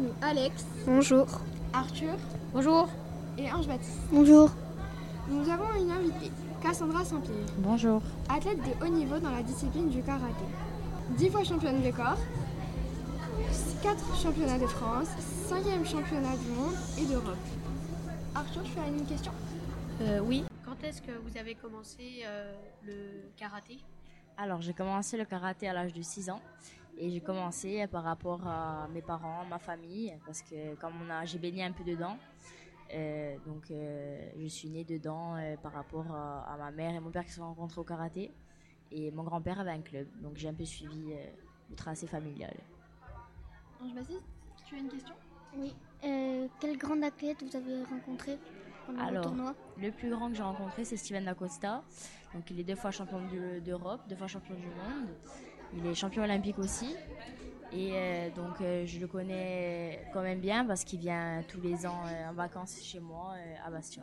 nous Alex, Bonjour. Arthur Bonjour. et Ange Baptiste. Bonjour. Nous avons une invitée, Cassandra Saint-Pierre, Bonjour. athlète de haut niveau dans la discipline du karaté. 10 fois championne de corps, 4 championnats de France, 5e championnat du monde et d'Europe. Arthur, tu as une question? Euh, oui. Quand est-ce que vous avez commencé euh, le karaté? Alors, j'ai commencé le karaté à l'âge de 6 ans. Et j'ai commencé par rapport à mes parents, ma famille, parce que comme on a, j'ai baigné un peu dedans, euh, donc euh, je suis née dedans euh, par rapport à, à ma mère et mon père qui se sont rencontrés au karaté. Et mon grand-père avait un club, donc j'ai un peu suivi euh, le tracé familial. Ange Baptiste, tu as une question? Oui. Euh, quel grand athlète vous avez rencontré pendant Alors, le tournoi? Le plus grand que j'ai rencontré, c'est Steven Dacosta. Donc, il est deux fois champion du- d'Europe, deux fois champion du monde. Il est champion olympique aussi. Et euh, donc, euh, je le connais quand même bien parce qu'il vient tous les ans euh, en vacances chez moi euh, à Bastion.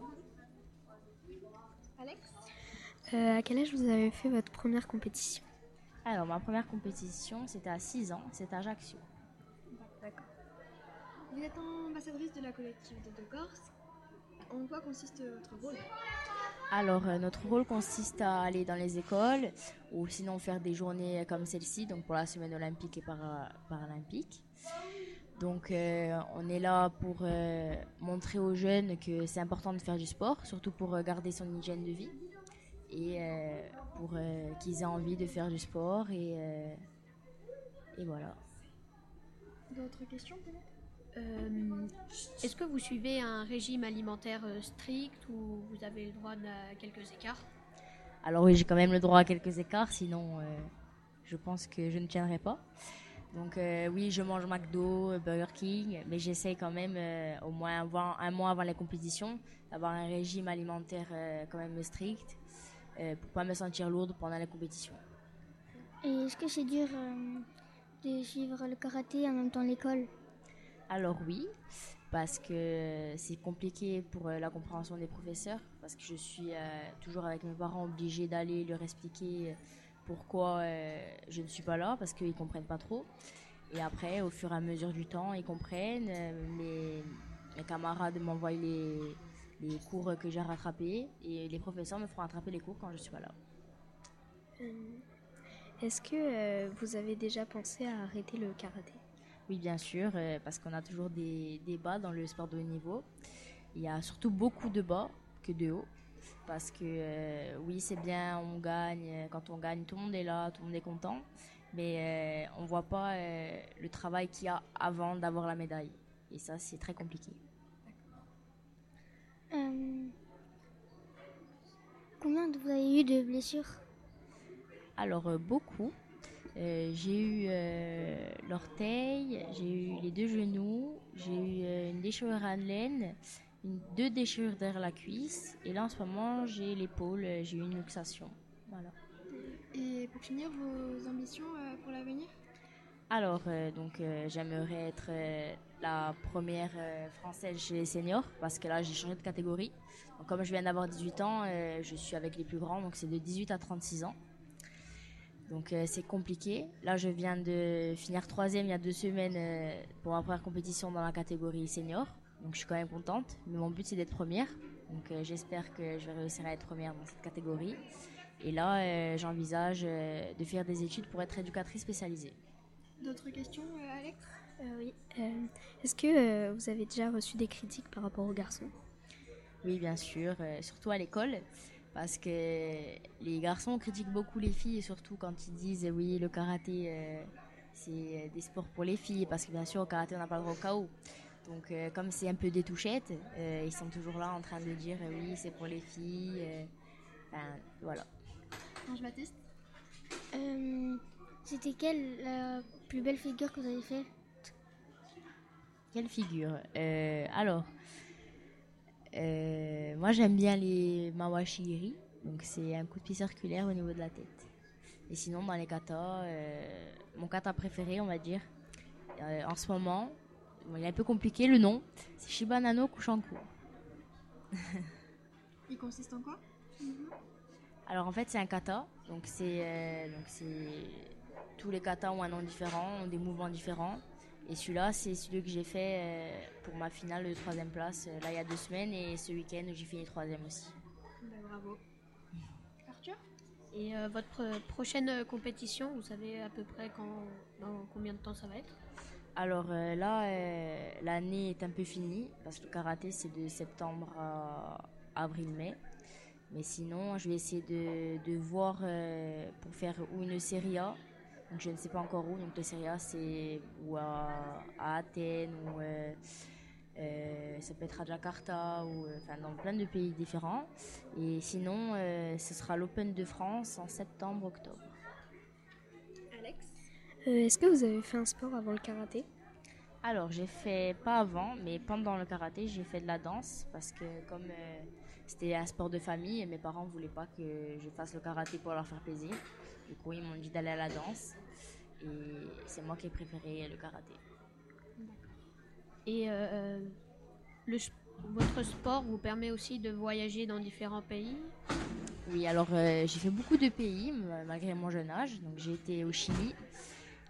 Alex? Euh, À quel âge vous avez fait votre première compétition? Alors, ma première compétition, c'était à 6 ans, c'était à Ajaccio. Vous êtes ambassadrice de la collectivité de Corse. En quoi consiste votre rôle? Alors, euh, notre rôle consiste à aller dans les écoles ou sinon faire des journées comme celle-ci, donc pour la semaine olympique et para- paralympique. Donc, euh, on est là pour euh, montrer aux jeunes que c'est important de faire du sport, surtout pour garder son hygiène de vie et euh, pour qu'ils aient envie de faire du sport et, et voilà. D'autres questions peut-être? Euh, Est-ce que vous suivez un régime alimentaire euh, strict ou vous avez le droit à quelques écarts? Alors oui, j'ai quand même le droit à quelques écarts, sinon euh, je pense que je ne tiendrai pas. Donc euh, oui, je mange McDo, Burger King, mais j'essaye quand même euh, au moins avant- un mois avant la compétition d'avoir un régime alimentaire euh, quand même strict euh, pour pas me sentir lourde pendant la compétition. Et est-ce que c'est dur euh, de suivre le karaté en même temps l'école? Alors oui, parce que c'est compliqué pour euh, la compréhension des professeurs, parce que je suis euh, toujours avec mes parents obligée d'aller leur expliquer euh, pourquoi je ne suis pas là, parce qu'ils comprennent pas trop. Et après, au fur et à mesure du temps, ils comprennent. mes, mes camarades m'envoient les, les cours que j'ai rattrapés, et les professeurs me feront rattraper les cours quand je suis pas là. Est-ce que vous avez déjà pensé à arrêter le karaté? Oui, bien sûr, euh, parce qu'on a toujours des débats dans le sport de haut niveau. Il y a surtout beaucoup de bas que de haut. Parce que euh, oui, c'est bien, on gagne. euh, Quand on gagne, tout le monde est là, tout le monde est content. Mais euh, on ne voit pas euh, le travail qu'il y a avant d'avoir la médaille. Et ça, c'est très compliqué. Combien de- vous avez eu de blessures? Alors, beaucoup. Euh, j'ai eu euh, l'orteil, j'ai eu les deux genoux, j'ai eu euh, une déchirure à laine, une, deux déchirures derrière la cuisse, et là en ce moment j'ai l'épaule, j'ai eu une luxation. Voilà. Et pour finir, vos ambitions pour l'avenir? Alors, donc j'aimerais être la première française chez les seniors, parce que là j'ai changé de catégorie. Donc, comme je viens d'avoir 18 ans, je suis avec les plus grands, donc c'est de 18 à 36 ans. Donc euh, c'est compliqué. Là, je viens de finir troisième il y a deux semaines euh, pour ma première compétition dans la catégorie senior. Donc je suis quand même contente. Mais mon but c'est d'être première. Donc euh, j'espère que je vais réussir à être première dans cette catégorie. Et là, j'envisage de faire des études pour être éducatrice spécialisée. D'autres questions, Alex? Oui. Est-ce que vous avez déjà reçu des critiques par rapport aux garçons? Oui, bien sûr, surtout à l'école. Parce que les garçons critiquent beaucoup les filles, surtout quand ils disent euh, oui, le karaté, euh, c'est euh, des sports pour les filles. Parce que bien sûr, au karaté, on n'a pas le droit au KO. Donc, euh, comme c'est un peu des touchettes, euh, ils sont toujours là en train de dire euh, oui, c'est pour les filles. euh, Enfin, voilà. Ange Baptiste Euh, C'était quelle la plus belle figure que vous avez fait Quelle figure? Euh, Alors, euh, moi j'aime bien les mawashiri, donc c'est un coup de pied circulaire au niveau de la tête. Et sinon, dans les katas, euh, mon kata préféré, on va dire, euh, en ce moment, bon, il est un peu compliqué le nom, c'est Shibanano Kushanku. Il consiste en quoi? Alors en fait, c'est un kata, donc c'est donc c'est tous les katas ont un nom différent, ont des mouvements différents. Et celui-là, c'est celui que j'ai fait euh, pour ma finale de troisième place, euh, là il y a deux semaines, et ce week-end j'ai fini troisième aussi. Ben, bravo. Arthur? Et euh, votre prochaine compétition, vous savez à peu près quand, dans combien de temps ça va être? Alors euh, là, euh, l'année est un peu finie, parce que le karaté c'est de septembre à avril-mai. Mais sinon, je vais essayer de, de voir euh, pour faire ou une série A. Je ne sais pas encore où. Donc la série A c'est ou à, Athènes ou euh, euh, ça peut être à Jakarta ou euh, enfin dans plein de pays différents. Et sinon, ce sera l'Open de France en septembre-octobre. Alex? Est-ce que vous avez fait un sport avant le karaté? Alors, j'ai fait pas avant, mais pendant le karaté, j'ai fait de la danse parce que comme euh, c'était un sport de famille, mes parents voulaient pas que je fasse le karaté pour leur faire plaisir. Du coup, ils m'ont dit d'aller à la danse et c'est moi qui ai préféré le karaté. Et euh, le, s- votre sport vous permet aussi de voyager dans différents pays? Oui, alors euh, j'ai fait beaucoup de pays malgré mon jeune âge. Donc j'ai été au Chili,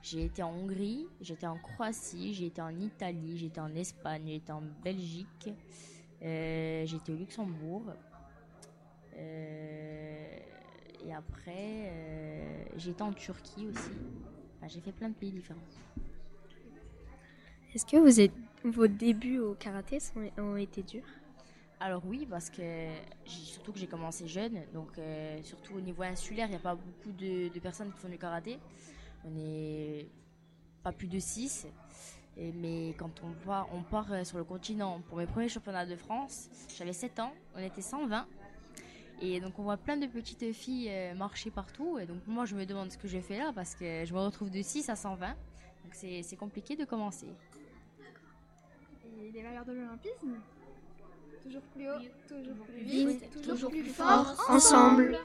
j'ai été en Hongrie, j'étais en Croatie, j'ai été en Italie, été en Espagne, j'ai été en Belgique, euh, j'ai été au Luxembourg. Euh, et après, euh, j'ai été en Turquie aussi. Enfin, j'ai fait plein de pays différents. Est-ce que vous êtes, vos débuts au karaté sont- ont été durs? Alors oui, parce que surtout que j'ai commencé jeune, donc euh, surtout au niveau insulaire, il n'y a pas beaucoup de, de personnes qui font du karaté. On est pas plus de 6. mais quand on part, on part euh, sur le continent pour mes premiers championnats de France, j'avais 7 ans, on était 120. Et donc on voit plein de petites filles euh, marcher partout. Et donc moi je me demande ce que je fais là parce que je me retrouve de 6 à 120. Donc c'est c'est compliqué de commencer. Et les valeurs de l'olympisme? Toujours plus haut, toujours plus vite, toujours, toujours plus fort, ensemble.